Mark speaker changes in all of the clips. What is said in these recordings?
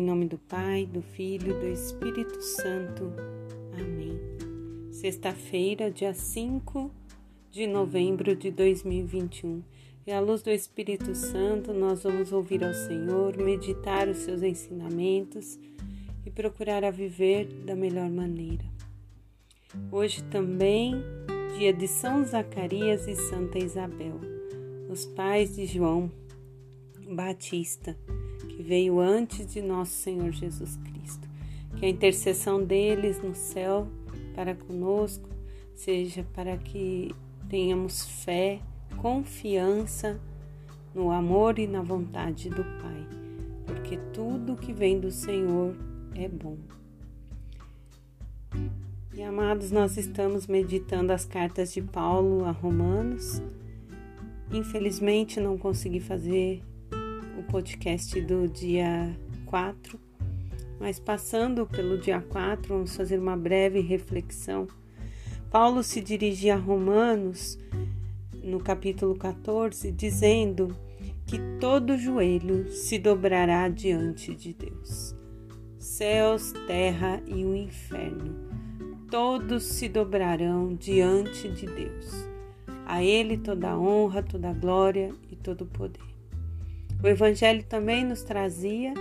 Speaker 1: Em nome do Pai, do Filho do Espírito Santo. Amém. Sexta-feira, dia 5 de novembro de 2021. E à luz do Espírito Santo, nós vamos ouvir ao Senhor, meditar os seus ensinamentos e procurar a viver da melhor maneira. Hoje também, dia de São Zacarias e Santa Isabel, os pais de João Batista que veio antes de nosso Senhor Jesus Cristo. Que a intercessão deles no céu para conosco seja para que tenhamos fé, confiança no amor e na vontade do Pai, porque tudo que vem do Senhor é bom. E amados, nós estamos meditando as cartas de Paulo a Romanos. Infelizmente não consegui fazer podcast do dia 4, mas passando pelo dia 4, vamos fazer uma breve reflexão. Paulo se dirigia a Romanos no capítulo 14, dizendo que todo joelho se dobrará diante de Deus. Céus, terra e o inferno, todos se dobrarão diante de Deus. A Ele toda a honra, toda a glória e todo o poder. O Evangelho também nos trazia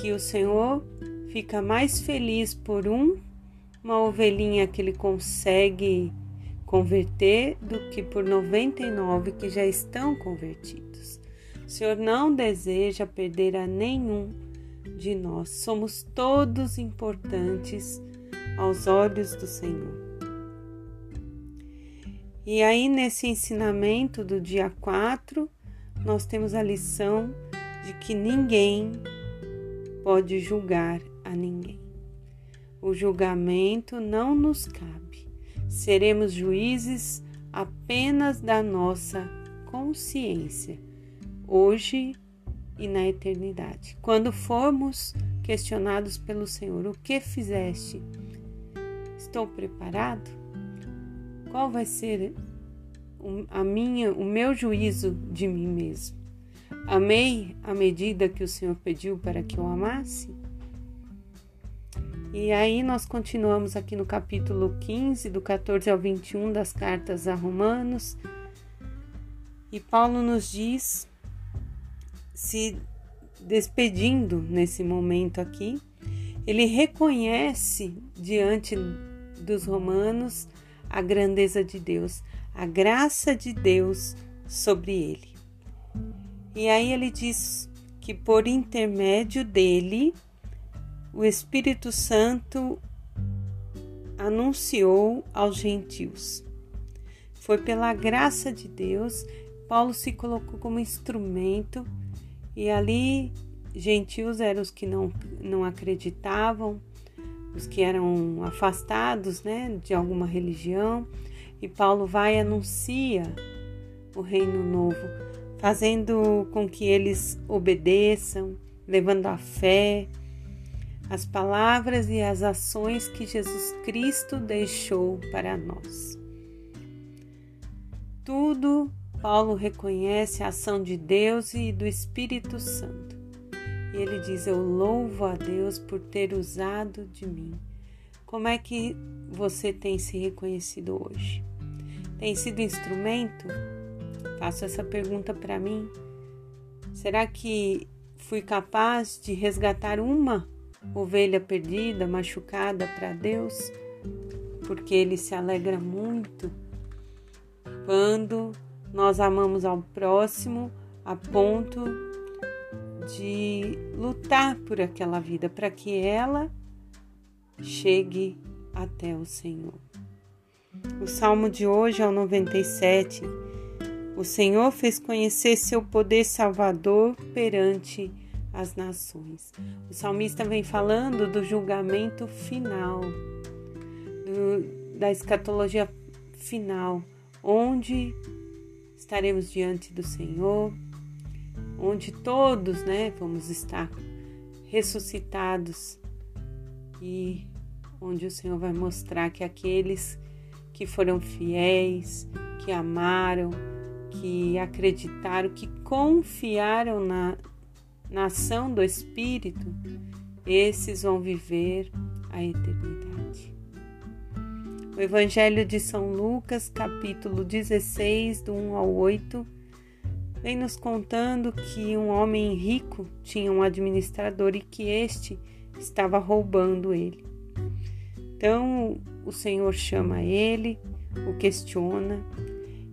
Speaker 1: que o Senhor fica mais feliz por um, uma ovelhinha que ele consegue converter do que por 99 que já estão convertidos. O Senhor não deseja perder a nenhum de nós. Somos todos importantes aos olhos do Senhor. E aí, nesse ensinamento do dia 4, nós temos a lição de que ninguém pode julgar a ninguém. O julgamento não nos cabe. Seremos juízes apenas da nossa consciência, hoje e na eternidade. Quando formos questionados pelo Senhor, o que fizeste? Estou preparado? Qual vai ser a minha, o meu juízo de mim mesmo. Amei a medida que o Senhor pediu para que eu amasse? E aí nós continuamos aqui no capítulo 15, do 14 ao 21 das cartas a Romanos. E Paulo nos diz, se despedindo nesse momento aqui, ele reconhece diante dos romanos a grandeza de Deus, a graça de Deus sobre ele. E aí ele diz que por intermédio dele, o Espírito Santo anunciou aos gentios. Foi pela graça de Deus, Paulo se colocou como instrumento e ali gentios eram os que não, não acreditavam, os que eram afastados né, de alguma religião, e Paulo vai e anuncia o reino novo, fazendo com que eles obedeçam, levando a fé, as palavras e as ações que Jesus Cristo deixou para nós. Tudo Paulo reconhece a ação de Deus e do Espírito Santo. E ele diz: Eu louvo a Deus por ter usado de mim. Como é que você tem se reconhecido hoje? Tem sido instrumento? Faço essa pergunta para mim. Será que fui capaz de resgatar uma ovelha perdida, machucada para Deus? Porque Ele se alegra muito quando nós amamos ao próximo a ponto de lutar por aquela vida para que ela chegue até o Senhor. O salmo de hoje é o 97. O Senhor fez conhecer seu poder salvador perante as nações. O salmista vem falando do julgamento final, do, da escatologia final, onde estaremos diante do Senhor, onde todos, né, vamos estar ressuscitados e onde o Senhor vai mostrar que aqueles que foram fiéis, que amaram, que acreditaram, que confiaram na, na ação do Espírito, esses vão viver a eternidade. O Evangelho de São Lucas, capítulo 16, do 1 ao 8, vem nos contando que um homem rico tinha um administrador e que este estava roubando ele. Então o Senhor chama ele, o questiona,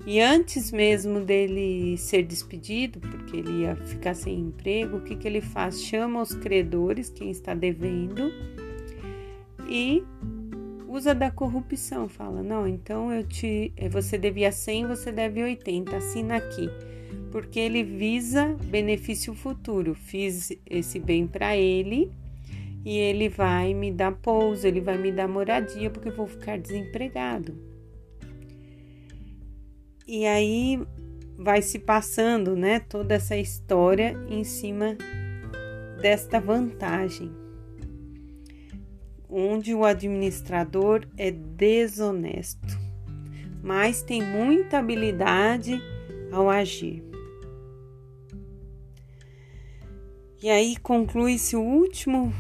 Speaker 1: e antes mesmo dele ser despedido, porque ele ia ficar sem emprego, o que, que ele faz? Chama os credores, quem está devendo, e usa da corrupção. Fala: Não, então eu te, você devia 100, você deve 80, assina aqui porque ele visa benefício futuro. Fiz esse bem para ele e ele vai me dar pouso, ele vai me dar moradia porque eu vou ficar desempregado. E aí vai se passando, né, toda essa história em cima desta vantagem, onde o administrador é desonesto, mas tem muita habilidade ao agir. E aí conclui-se o último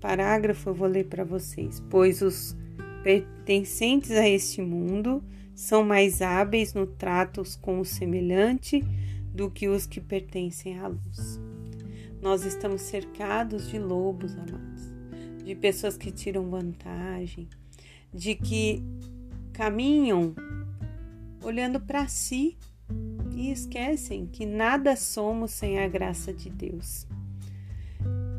Speaker 1: parágrafo, eu vou ler para vocês. Pois os pertencentes a este mundo são mais hábeis no trato com o semelhante do que os que pertencem à luz. Nós estamos cercados de lobos, amados, de pessoas que tiram vantagem, de que caminham olhando para si e esquecem que nada somos sem a graça de Deus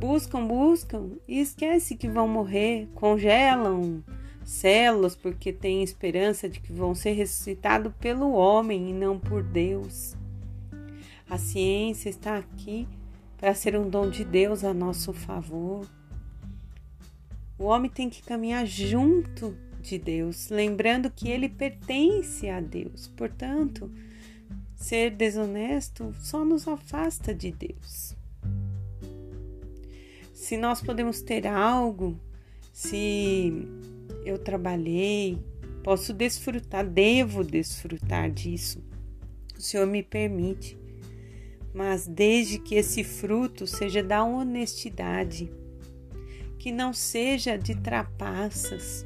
Speaker 1: buscam, buscam e esquece que vão morrer, congelam células porque têm esperança de que vão ser ressuscitados pelo homem e não por Deus. A ciência está aqui para ser um dom de Deus a nosso favor. O homem tem que caminhar junto de Deus, lembrando que ele pertence a Deus. Portanto, ser desonesto só nos afasta de Deus se nós podemos ter algo, se eu trabalhei, posso desfrutar, devo desfrutar disso. O Senhor me permite, mas desde que esse fruto seja da honestidade, que não seja de trapaças,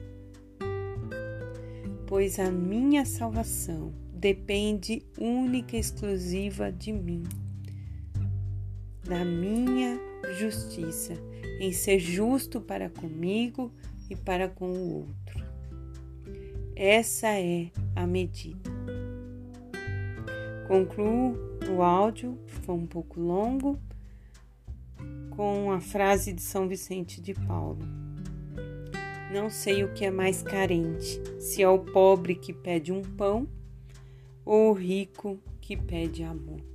Speaker 1: pois a minha salvação depende única e exclusiva de mim, da minha justiça em ser justo para comigo e para com o outro. Essa é a medida. Concluo o áudio, foi um pouco longo, com a frase de São Vicente de Paulo. Não sei o que é mais carente, se é o pobre que pede um pão ou o rico que pede amor.